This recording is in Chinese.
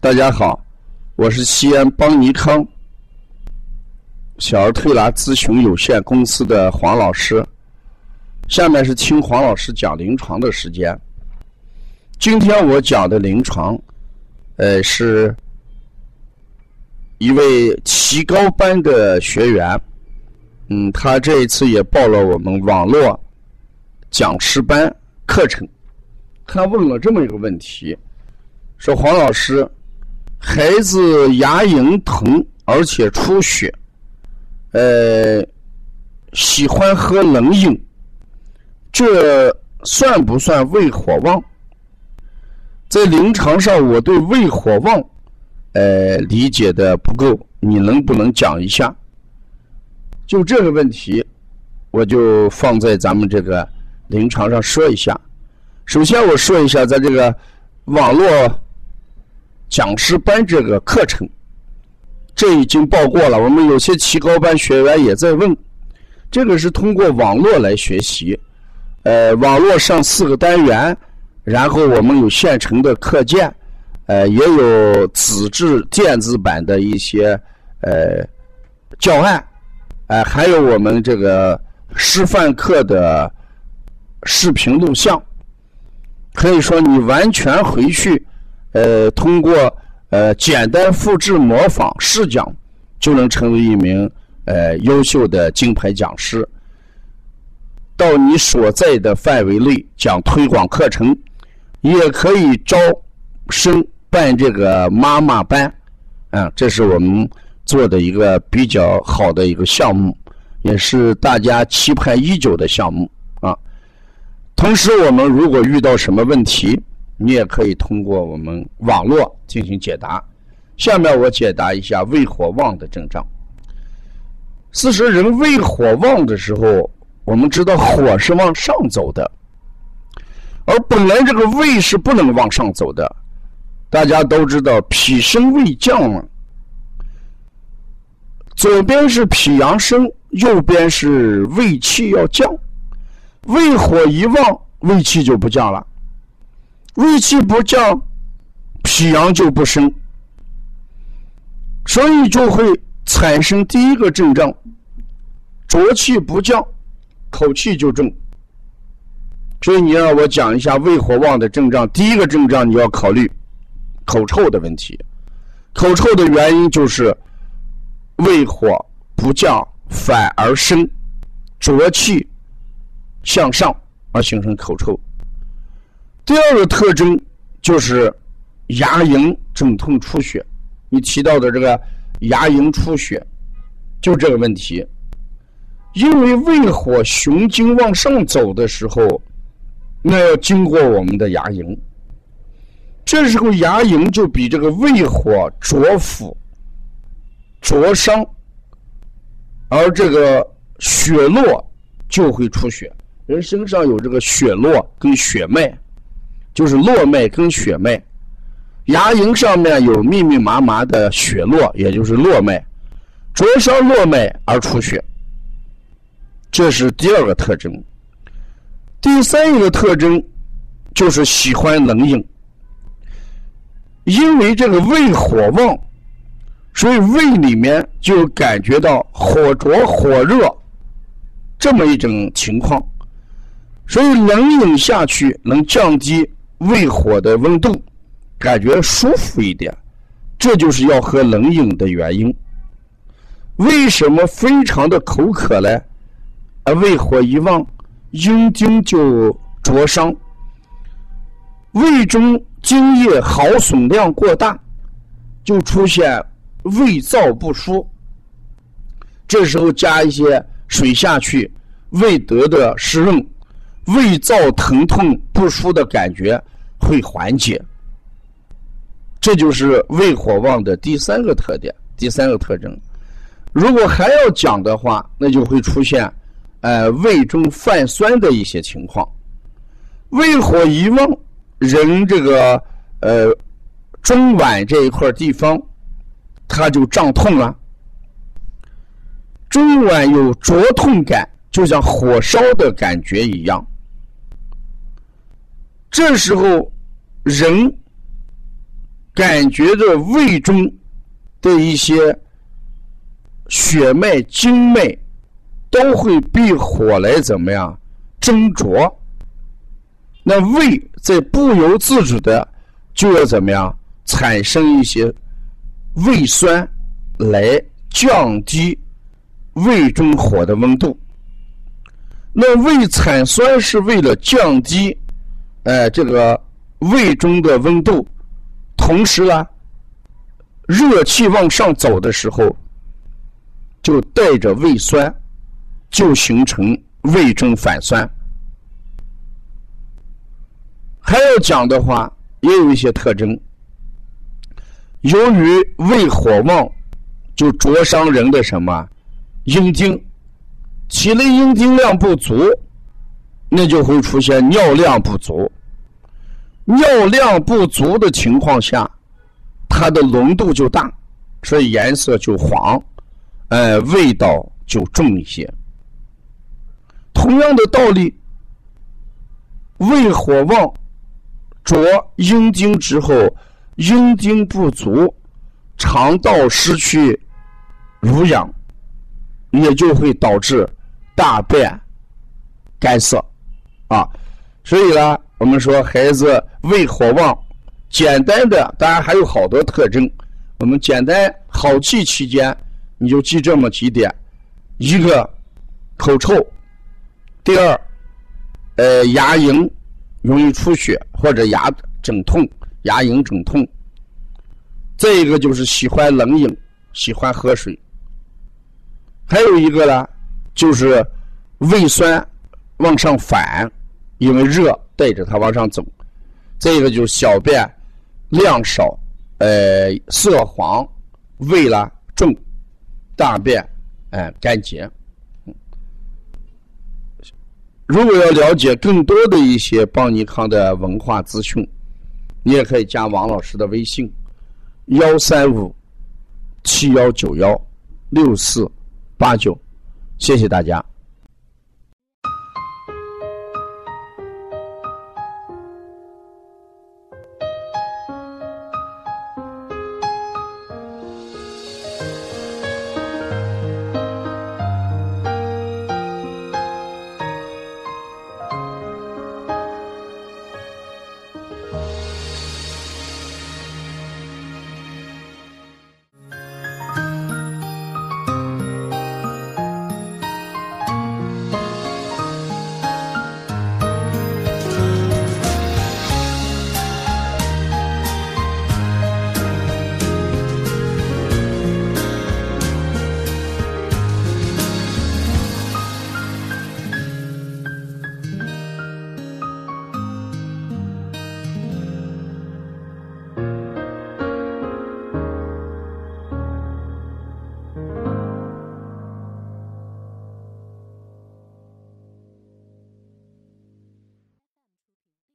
大家好，我是西安邦尼康小儿推拿咨询有限公司的黄老师。下面是听黄老师讲临床的时间。今天我讲的临床，呃，是一位提高班的学员，嗯，他这一次也报了我们网络讲师班课程。他问了这么一个问题，说黄老师。孩子牙龈疼，而且出血，呃，喜欢喝冷饮，这算不算胃火旺？在临床上，我对胃火旺，呃，理解的不够，你能不能讲一下？就这个问题，我就放在咱们这个临床上说一下。首先，我说一下，在这个网络。讲师班这个课程，这已经报过了。我们有些提高班学员也在问，这个是通过网络来学习，呃，网络上四个单元，然后我们有现成的课件，呃，也有纸质电子版的一些呃教案，呃，还有我们这个示范课的视频录像，可以说你完全回去。呃，通过呃简单复制模仿试讲，就能成为一名呃优秀的金牌讲师。到你所在的范围内讲推广课程，也可以招生办这个妈妈班，啊，这是我们做的一个比较好的一个项目，也是大家期盼已久的项目啊。同时，我们如果遇到什么问题，你也可以通过我们网络进行解答。下面我解答一下胃火旺的症状。事实，人胃火旺的时候，我们知道火是往上走的，而本来这个胃是不能往上走的。大家都知道，脾升胃降嘛。左边是脾阳升，右边是胃气要降。胃火一旺，胃气就不降了。胃气不降，脾阳就不升，所以就会产生第一个症状：浊气不降，口气就重。所以你让我讲一下胃火旺的症状，第一个症状你要考虑口臭的问题。口臭的原因就是胃火不降反而升，浊气向上而形成口臭。第二个特征就是牙龈肿痛出血，你提到的这个牙龈出血，就这个问题。因为胃火雄经往上走的时候，那要经过我们的牙龈，这时候牙龈就比这个胃火灼腐、灼伤，而这个血络就会出血。人身上有这个血络跟血脉。就是络脉跟血脉，牙龈上面有密密麻麻的血络，也就是络脉，灼伤络脉而出血，这是第二个特征。第三一个特征就是喜欢冷饮，因为这个胃火旺，所以胃里面就感觉到火灼火热这么一种情况，所以冷饮下去能降低。胃火的温度感觉舒服一点，这就是要喝冷饮的原因。为什么非常的口渴呢？而胃火一旺，阴经就灼伤，胃中津液耗损量过大，就出现胃燥不舒。这时候加一些水下去，胃得的湿润。胃燥疼痛不舒的感觉会缓解，这就是胃火旺的第三个特点，第三个特征。如果还要讲的话，那就会出现，呃，胃中泛酸的一些情况。胃火一旺，人这个呃中脘这一块地方，它就胀痛了，中脘有灼痛感，就像火烧的感觉一样。这时候，人感觉着胃中的一些血脉、经脉都会被火来怎么样蒸灼？那胃在不由自主的就要怎么样产生一些胃酸来降低胃中火的温度？那胃产酸是为了降低，哎，这个胃中的温度，同时呢，热气往上走的时候，就带着胃酸，就形成胃中反酸。还要讲的话，也有一些特征。由于胃火旺，就灼伤人的什么阴茎。体内阴茎量不足，那就会出现尿量不足。尿量不足的情况下，它的浓度就大，所以颜色就黄，呃，味道就重一些。同样的道理，胃火旺，灼阴茎之后，阴茎不足，肠道失去濡养，也就会导致。大便干涩啊，所以呢，我们说孩子胃火旺，简单的当然还有好多特征。我们简单好记期间，你就记这么几点：一个口臭，第二，呃，牙龈容易出血或者牙整痛，牙龈整痛；再一个就是喜欢冷饮，喜欢喝水；还有一个呢。就是胃酸往上反，因为热带着它往上走。再一个就是小便量少，呃，色黄，味啦重，大便哎干结。如果要了解更多的一些邦尼康的文化资讯，你也可以加王老师的微信：幺三五七幺九幺六四八九。谢谢大家。